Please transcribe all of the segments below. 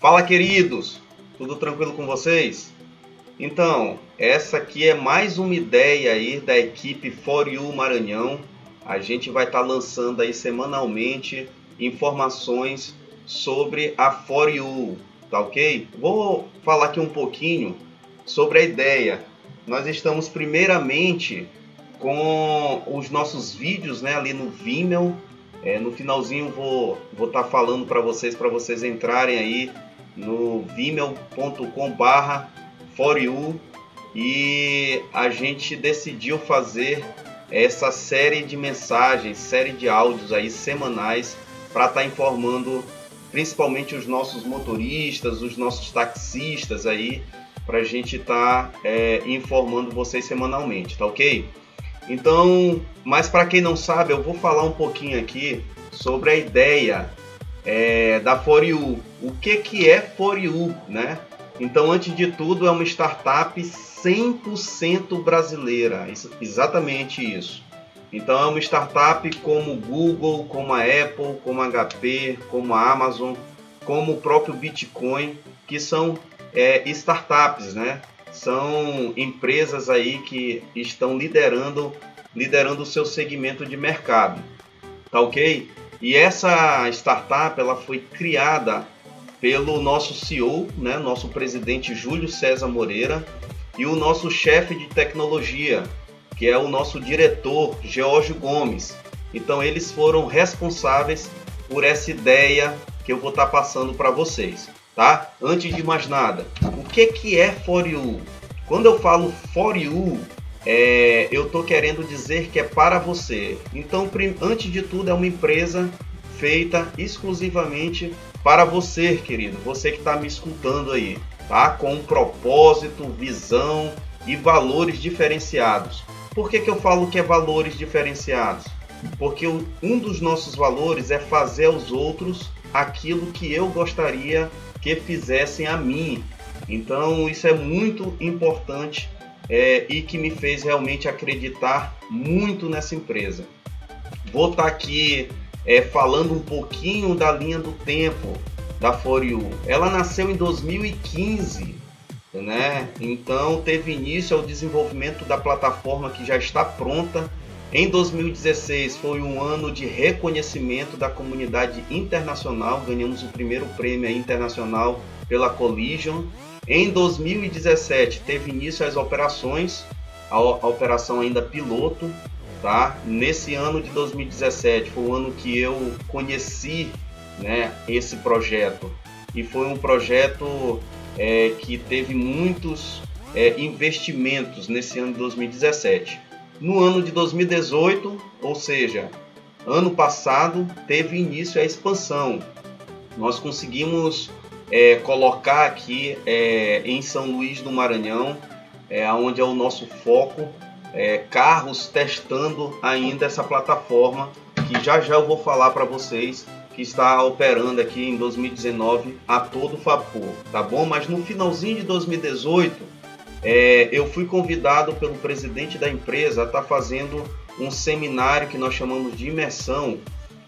Fala, queridos! Tudo tranquilo com vocês? Então, essa aqui é mais uma ideia aí da equipe For You Maranhão. A gente vai estar tá lançando aí semanalmente informações sobre a For You, tá ok? Vou falar aqui um pouquinho sobre a ideia. Nós estamos primeiramente com os nossos vídeos né, ali no Vimeo. É, no finalzinho vou vou estar tá falando para vocês para vocês entrarem aí no vimeo.com/barra for you e a gente decidiu fazer essa série de mensagens, série de áudios aí semanais para estar tá informando principalmente os nossos motoristas, os nossos taxistas aí, para a gente estar tá, é, informando vocês semanalmente, tá ok? Então, mas para quem não sabe, eu vou falar um pouquinho aqui sobre a ideia é, da For You. O que, que é For You, né? Então, antes de tudo, é uma startup 100% brasileira, isso, exatamente isso. Então, é uma startup como Google, como a Apple, como a HP, como a Amazon, como o próprio Bitcoin, que são é, startups, né? são empresas aí que estão liderando liderando o seu segmento de mercado, tá ok? E essa startup ela foi criada pelo nosso CEO, né, nosso presidente Júlio César Moreira e o nosso chefe de tecnologia, que é o nosso diretor George Gomes. Então eles foram responsáveis por essa ideia que eu vou estar tá passando para vocês tá? Antes de mais nada, o que que é For You? Quando eu falo For You, é, eu estou querendo dizer que é para você. Então, antes de tudo, é uma empresa feita exclusivamente para você, querido, você que está me escutando aí, tá? Com um propósito, visão e valores diferenciados. Por que, que eu falo que é valores diferenciados? Porque um dos nossos valores é fazer aos outros aquilo que eu gostaria que fizessem a mim. Então isso é muito importante é, e que me fez realmente acreditar muito nessa empresa. Vou estar tá aqui é, falando um pouquinho da linha do tempo da For You. Ela nasceu em 2015, né? Então teve início ao desenvolvimento da plataforma que já está pronta em 2016 foi um ano de reconhecimento da comunidade internacional, ganhamos o primeiro prêmio internacional pela Collision. Em 2017 teve início as operações, a, a operação ainda piloto, tá? Nesse ano de 2017 foi o ano que eu conheci, né, esse projeto e foi um projeto é, que teve muitos é, investimentos nesse ano de 2017. No ano de 2018, ou seja, ano passado, teve início a expansão. Nós conseguimos é, colocar aqui é, em São Luís do Maranhão, é, onde é o nosso foco, é, carros testando ainda essa plataforma, que já já eu vou falar para vocês que está operando aqui em 2019 a todo vapor, tá bom? Mas no finalzinho de 2018 é, eu fui convidado pelo presidente da empresa a estar tá fazendo um seminário que nós chamamos de imersão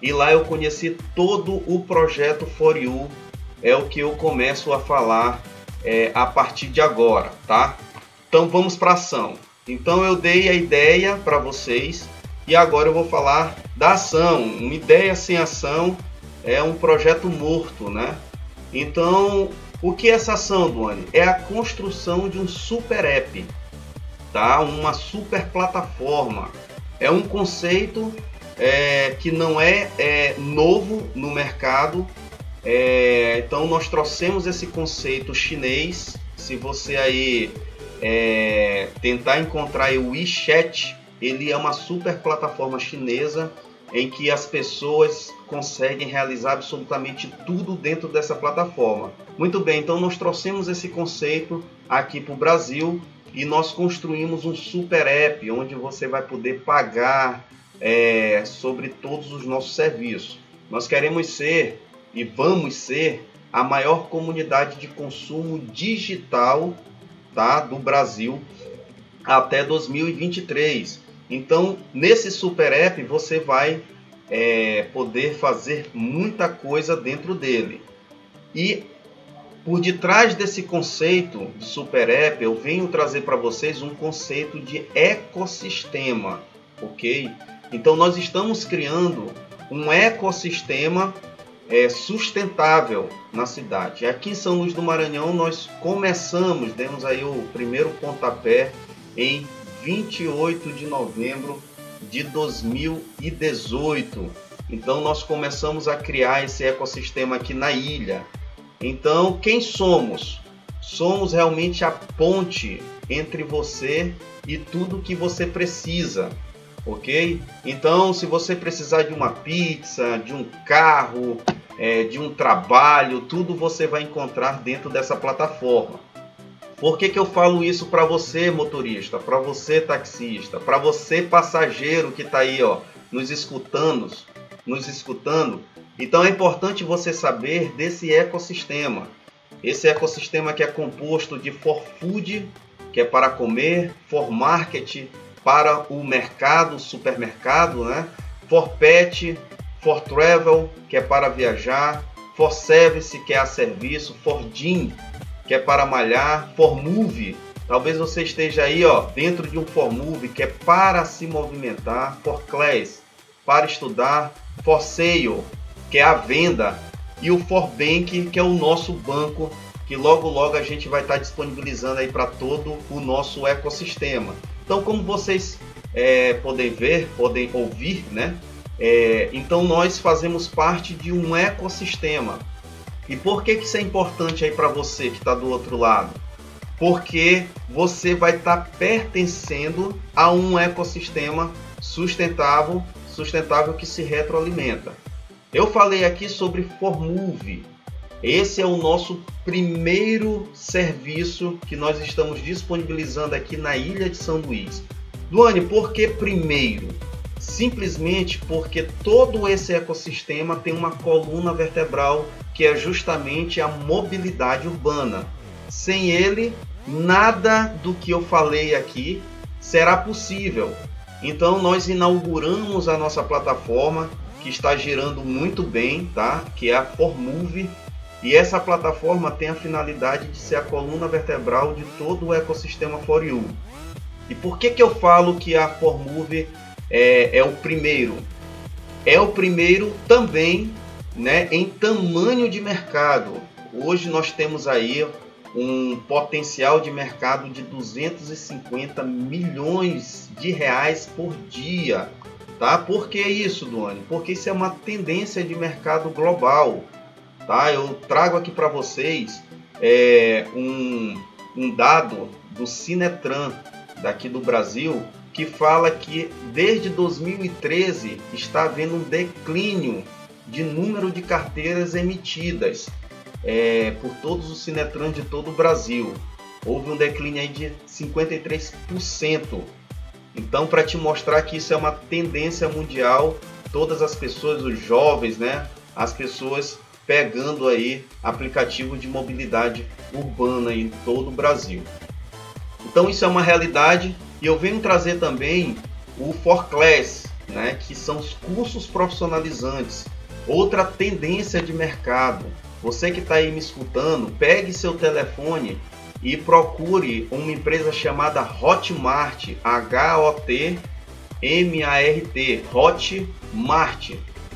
e lá eu conheci todo o projeto For You, é o que eu começo a falar é, a partir de agora, tá? Então vamos para ação. Então eu dei a ideia para vocês e agora eu vou falar da ação. Uma ideia sem ação é um projeto morto, né? Então o que é essa ação, Duane? É a construção de um super app, tá? uma super plataforma. É um conceito é, que não é, é, novo no mercado. É, então nós trouxemos esse conceito chinês. Se você aí é, tentar encontrar o WeChat, ele é uma super plataforma chinesa em que as pessoas conseguem realizar absolutamente tudo dentro dessa plataforma. Muito bem, então nós trouxemos esse conceito aqui para o Brasil e nós construímos um super app onde você vai poder pagar é, sobre todos os nossos serviços. Nós queremos ser e vamos ser a maior comunidade de consumo digital tá, do Brasil até 2023. Então, nesse super app, você vai é, poder fazer muita coisa dentro dele. E Por detrás desse conceito de super app, eu venho trazer para vocês um conceito de ecossistema, ok? Então nós estamos criando um ecossistema é, sustentável na cidade. Aqui em São Luís do Maranhão nós começamos, demos aí o primeiro pontapé em 28 de novembro de 2018. Então nós começamos a criar esse ecossistema aqui na ilha. Então, quem somos? Somos realmente a ponte entre você e tudo que você precisa, ok? Então, se você precisar de uma pizza, de um carro, é, de um trabalho, tudo você vai encontrar dentro dessa plataforma. Por que, que eu falo isso para você, motorista, para você, taxista, para você, passageiro que está aí, ó, nos escutando, nos escutando? Então é importante você saber desse ecossistema. Esse ecossistema que é composto de for food, que é para comer, for market, para o mercado, supermercado, né? For pet, for travel, que é para viajar, for service, que é a serviço, for gym, que é para malhar, for move, talvez você esteja aí, ó, dentro de um for move, que é para se movimentar, for class, para estudar, for sale, que é a venda, e o Forbank, que é o nosso banco, que logo logo a gente vai estar disponibilizando aí para todo o nosso ecossistema. Então, como vocês é, podem ver, podem ouvir, né? É, então nós fazemos parte de um ecossistema. E por que, que isso é importante aí para você que está do outro lado? Porque você vai estar tá pertencendo a um ecossistema sustentável, sustentável que se retroalimenta. Eu falei aqui sobre Formove. Esse é o nosso primeiro serviço que nós estamos disponibilizando aqui na Ilha de São Luís. Duane, por que primeiro? Simplesmente porque todo esse ecossistema tem uma coluna vertebral que é justamente a mobilidade urbana. Sem ele, nada do que eu falei aqui será possível. Então nós inauguramos a nossa plataforma que está girando muito bem, tá? Que é a Formove. E essa plataforma tem a finalidade de ser a coluna vertebral de todo o ecossistema For You. E por que, que eu falo que a Formove é, é o primeiro? É o primeiro também né, em tamanho de mercado. Hoje nós temos aí um potencial de mercado de 250 milhões de reais por dia Tá? Por que isso, Duane? Porque isso é uma tendência de mercado global. Tá? Eu trago aqui para vocês é, um, um dado do Cinetran daqui do Brasil que fala que desde 2013 está havendo um declínio de número de carteiras emitidas é, por todos os Cinetrans de todo o Brasil. Houve um declínio de 53%. Então, para te mostrar que isso é uma tendência mundial, todas as pessoas, os jovens, né, as pessoas pegando aí aplicativos de mobilidade urbana em todo o Brasil. Então, isso é uma realidade e eu venho trazer também o For Class, né, que são os cursos profissionalizantes. Outra tendência de mercado. Você que está aí me escutando, pegue seu telefone e procure uma empresa chamada Hotmart, H-O-T-M-A-R-T, Hotmart.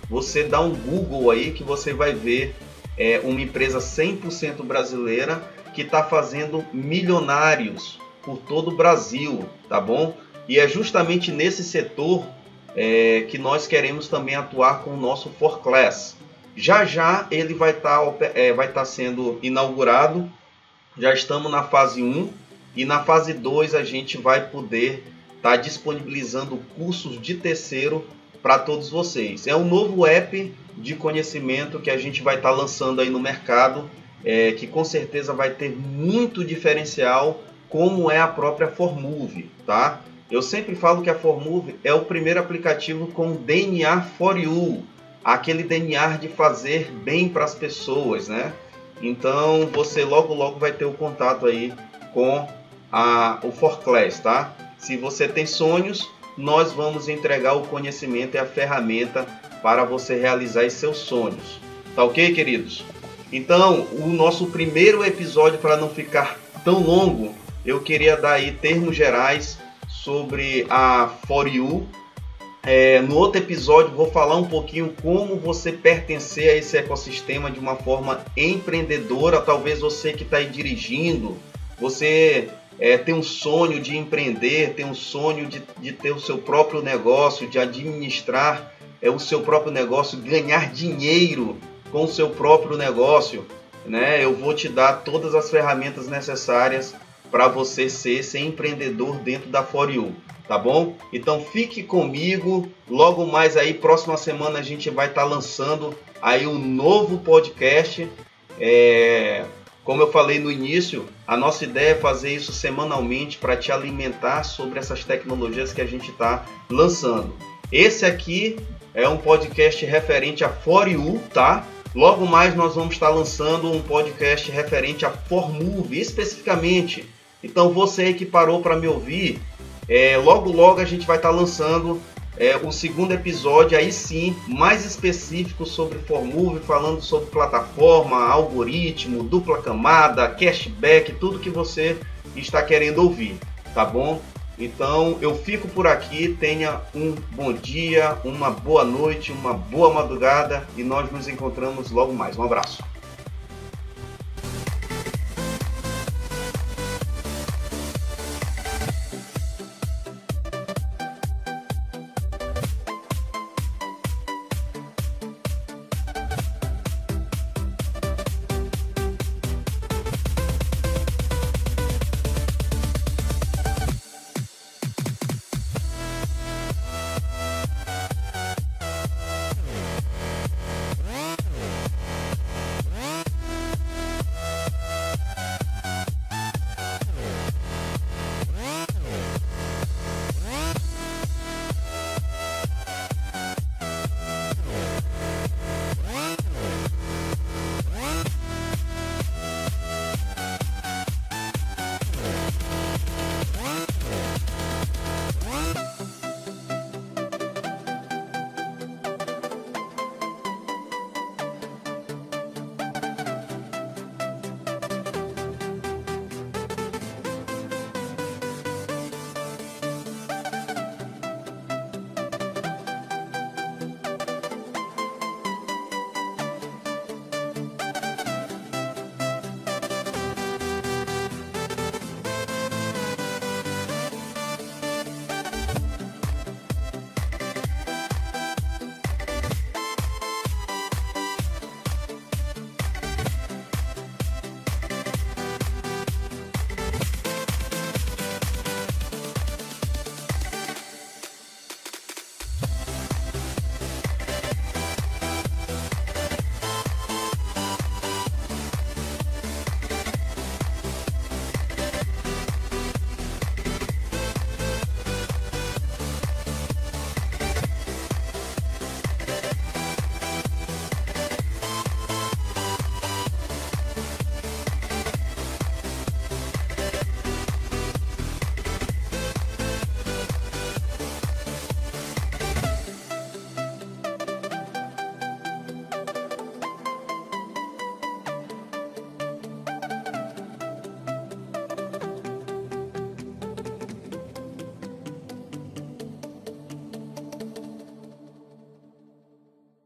Você dá um Google aí que você vai ver é, uma empresa 100% brasileira que está fazendo milionários por todo o Brasil, tá bom? E é justamente nesse setor é, que nós queremos também atuar com o nosso For Class. Já já ele vai estar tá, é, tá sendo inaugurado já estamos na fase 1 e na fase 2 a gente vai poder estar tá disponibilizando cursos de terceiro para todos vocês. É um novo app de conhecimento que a gente vai estar tá lançando aí no mercado, é, que com certeza vai ter muito diferencial, como é a própria Formove, tá? Eu sempre falo que a Formove é o primeiro aplicativo com DNA for You, aquele DNA de fazer bem para as pessoas, né? Então você logo logo vai ter o contato aí com a, o Forclass, tá? Se você tem sonhos, nós vamos entregar o conhecimento e a ferramenta para você realizar seus sonhos. Tá ok, queridos? Então, o nosso primeiro episódio, para não ficar tão longo, eu queria dar aí termos gerais sobre a For You. É, no outro episódio, vou falar um pouquinho como você pertencer a esse ecossistema de uma forma empreendedora. Talvez você que está aí dirigindo, você é, tem um sonho de empreender, tem um sonho de, de ter o seu próprio negócio, de administrar é, o seu próprio negócio, ganhar dinheiro com o seu próprio negócio. Né? Eu vou te dar todas as ferramentas necessárias para você ser esse empreendedor dentro da For You, tá bom? Então fique comigo, logo mais aí, próxima semana a gente vai estar tá lançando aí um novo podcast. É, como eu falei no início, a nossa ideia é fazer isso semanalmente para te alimentar sobre essas tecnologias que a gente está lançando. Esse aqui é um podcast referente a For You, tá? Logo mais nós vamos estar lançando um podcast referente a Formove, especificamente. Então você que parou para me ouvir, é, logo logo a gente vai estar lançando é, o segundo episódio, aí sim, mais específico sobre Formove, falando sobre plataforma, algoritmo, dupla camada, cashback, tudo que você está querendo ouvir, tá bom? Então eu fico por aqui, tenha um bom dia, uma boa noite, uma boa madrugada e nós nos encontramos logo mais. Um abraço.